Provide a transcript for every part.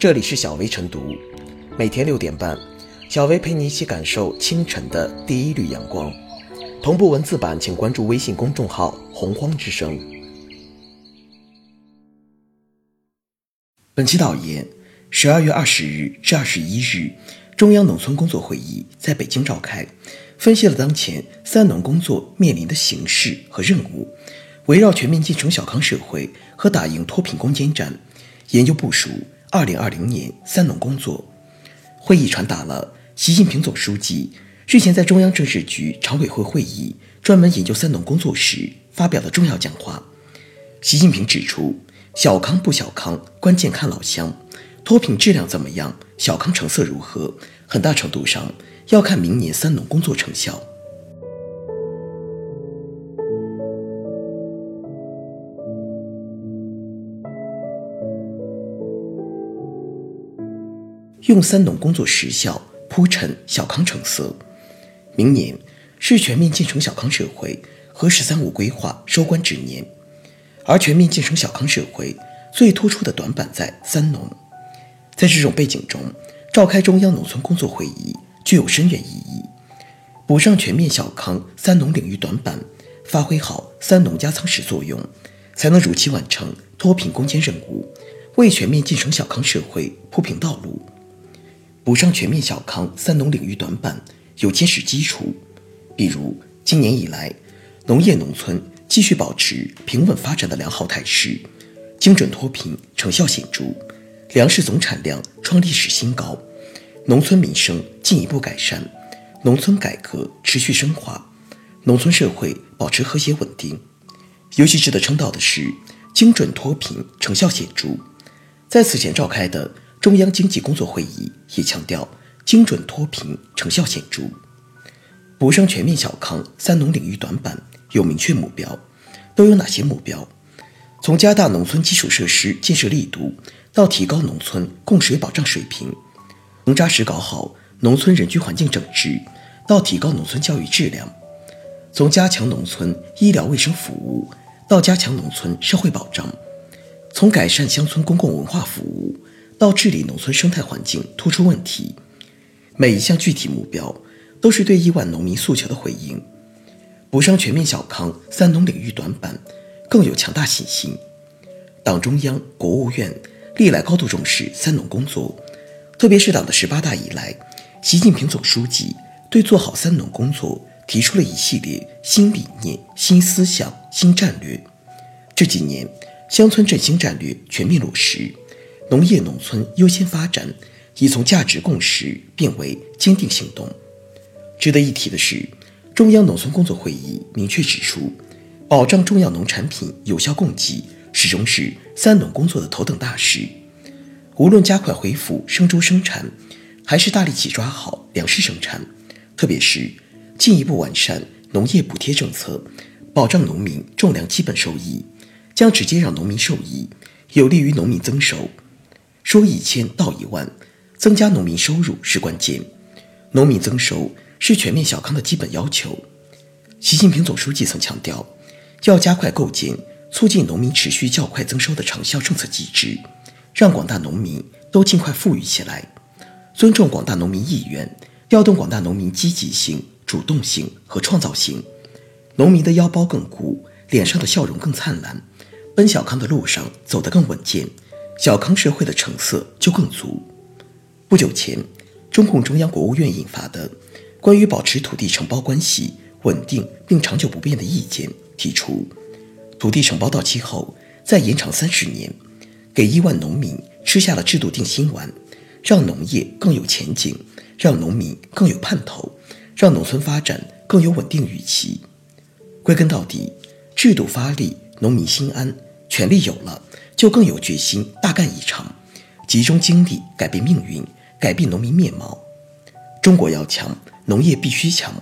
这里是小薇晨读，每天六点半，小薇陪你一起感受清晨的第一缕阳光。同步文字版，请关注微信公众号“洪荒之声”。本期导言：十二月二十日至二十一日，中央农村工作会议在北京召开，分析了当前“三农”工作面临的形势和任务，围绕全面建成小康社会和打赢脱贫攻坚战，研究部署二零二零年“三农”工作。会议传达了习近平总书记。日前，在中央政治局常委会会议专门研究“三农”工作时发表的重要讲话，习近平指出，小康不小康，关键看老乡，脱贫质量怎么样，小康成色如何，很大程度上要看明年“三农”工作成效。用“三农”工作实效铺陈小康成色。明年是全面建成小康社会和“十三五”规划收官之年，而全面建成小康社会最突出的短板在“三农”。在这种背景中，召开中央农村工作会议具有深远意义。补上全面小康“三农”领域短板，发挥好“三农”加仓实作用，才能如期完成脱贫攻坚任务，为全面建成小康社会铺平道路。补上全面小康“三农”领域短板。有坚实基础，比如今年以来，农业农村继续保持平稳发展的良好态势，精准脱贫成效显著，粮食总产量创历史新高，农村民生进一步改善，农村改革持续深化，农村社会保持和谐稳定。尤其值得称道的是，精准脱贫成效显著。在此前召开的中央经济工作会议也强调。精准脱贫成效显著，补上全面小康“三农”领域短板有明确目标，都有哪些目标？从加大农村基础设施建设力度，到提高农村供水保障水平；从扎实搞好农村人居环境整治，到提高农村教育质量；从加强农村医疗卫生服务，到加强农村社会保障；从改善乡村公共文化服务，到治理农村生态环境突出问题。每一项具体目标都是对亿万农民诉求的回应，补上全面小康“三农”领域短板，更有强大信心。党中央、国务院历来高度重视“三农”工作，特别是党的十八大以来，习近平总书记对做好“三农”工作提出了一系列新理念、新思想、新战略。这几年，乡村振兴战略全面落实，农业农村优先发展。已从价值共识变为坚定行动。值得一提的是，中央农村工作会议明确指出，保障重要农产品有效供给始终是“三农”工作的头等大事。无论加快恢复生猪生产，还是大力起抓好粮食生产，特别是进一步完善农业补贴政策，保障农民种粮基本收益，将直接让农民受益，有利于农民增收。说一千道一万。增加农民收入是关键，农民增收是全面小康的基本要求。习近平总书记曾强调，要加快构建促进农民持续较快增收的长效政策机制，让广大农民都尽快富裕起来。尊重广大农民意愿，调动广大农民积极性、主动性和创造性，农民的腰包更鼓，脸上的笑容更灿烂，奔小康的路上走得更稳健，小康社会的成色就更足。不久前，中共中央、国务院印发的《关于保持土地承包关系稳定并长久不变的意见》提出，土地承包到期后再延长三十年，给亿万农民吃下了制度定心丸，让农业更有前景，让农民更有盼头，让农村发展更有稳定预期。归根到底，制度发力，农民心安，权力有了，就更有决心大干一场，集中精力改变命运。改变农民面貌，中国要强，农业必须强；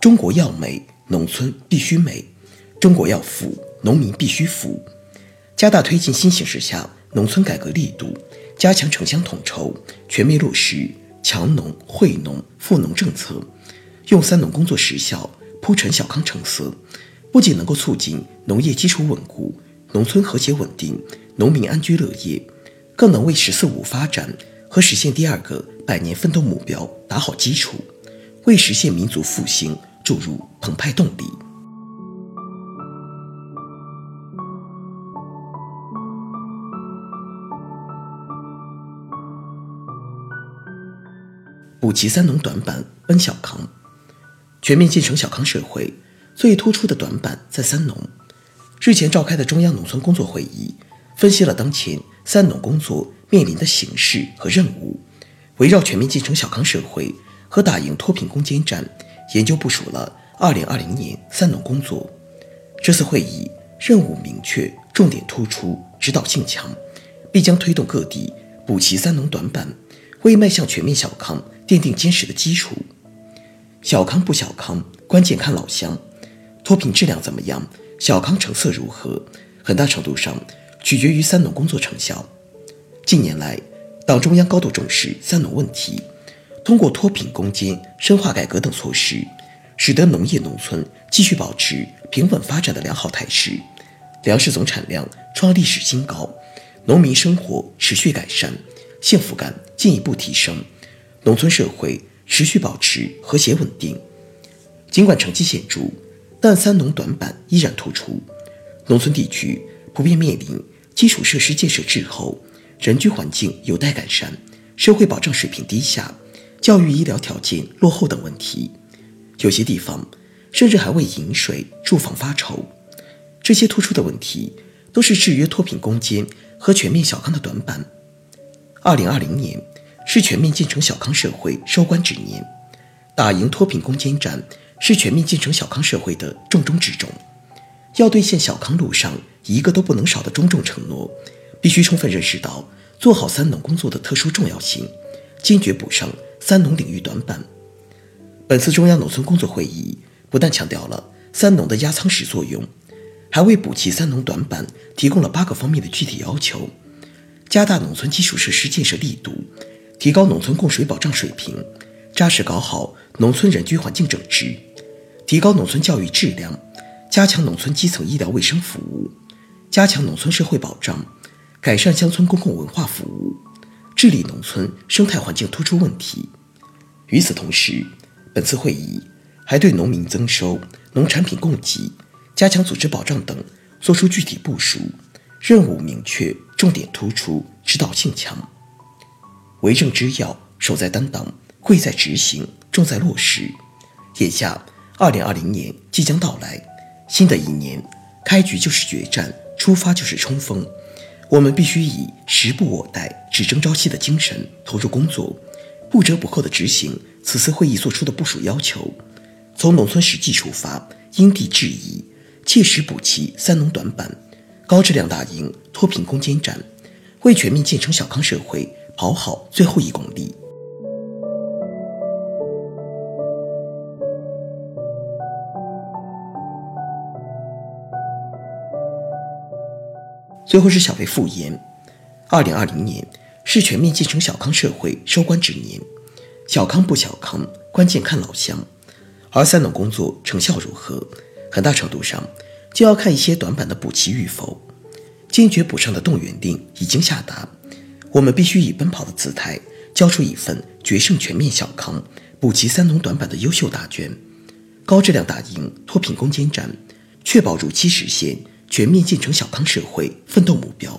中国要美，农村必须美；中国要富，农民必须富。加大推进新形势下农村改革力度，加强城乡统筹，全面落实强农惠农富农政策，用“三农”工作实效铺陈小康成色，不仅能够促进农业基础稳固、农村和谐稳定、农民安居乐业。更能为“十四五”发展和实现第二个百年奋斗目标打好基础，为实现民族复兴注入澎湃动力。补齐三农短板，奔小康，全面建成小康社会。最突出的短板在三农。日前召开的中央农村工作会议，分析了当前三农工作面临的形势和任务，围绕全面建成小康社会和打赢脱贫攻坚战，研究部署了2020年三农工作。这次会议任务明确，重点突出，指导性强，必将推动各地补齐三农短板，为迈向全面小康奠定坚实的基础。小康不小康，关键看老乡。脱贫质量怎么样？小康成色如何？很大程度上取决于三农工作成效。近年来，党中央高度重视三农问题，通过脱贫攻坚、深化改革等措施，使得农业农村继续保持平稳发展的良好态势，粮食总产量创历史新高，农民生活持续改善，幸福感进一步提升，农村社会持续保持和谐稳定。尽管成绩显著。但三农短板依然突出，农村地区普遍面临基础设施建设滞后、人居环境有待改善、社会保障水平低下、教育医疗条件落后等问题。有些地方甚至还为饮水、住房发愁。这些突出的问题都是制约脱贫攻坚和全面小康的短板。二零二零年是全面建成小康社会收官之年，打赢脱贫攻坚战。是全面建成小康社会的重中之重，要兑现小康路上一个都不能少的庄重承诺，必须充分认识到做好三农工作的特殊重要性，坚决补上三农领域短板。本次中央农村工作会议不但强调了三农的压舱石作用，还为补齐三农短板提供了八个方面的具体要求：加大农村基础设施建设力度，提高农村供水保障水平，扎实搞好农村人居环境整治。提高农村教育质量，加强农村基层医疗卫生服务，加强农村社会保障，改善乡村公共文化服务，治理农村生态环境突出问题。与此同时，本次会议还对农民增收、农产品供给、加强组织保障等作出具体部署，任务明确，重点突出，指导性强。为政之要，守在担当，贵在执行，重在落实。眼下。二零二零年即将到来，新的一年开局就是决战，出发就是冲锋。我们必须以时不我待、只争朝夕的精神投入工作，不折不扣地执行此次会议作出的部署要求。从农村实际出发，因地制宜，切实补齐三农短板，高质量打赢脱贫攻坚战，为全面建成小康社会跑好最后一公里。最后是小微复言，二零二零年是全面建成小康社会收官之年，小康不小康，关键看老乡。而三农工作成效如何，很大程度上就要看一些短板的补齐与否。坚决补上的动员令已经下达，我们必须以奔跑的姿态，交出一份决胜全面小康、补齐三农短板的优秀答卷，高质量打赢脱贫攻坚战，确保如期实现。全面建成小康社会奋斗目标。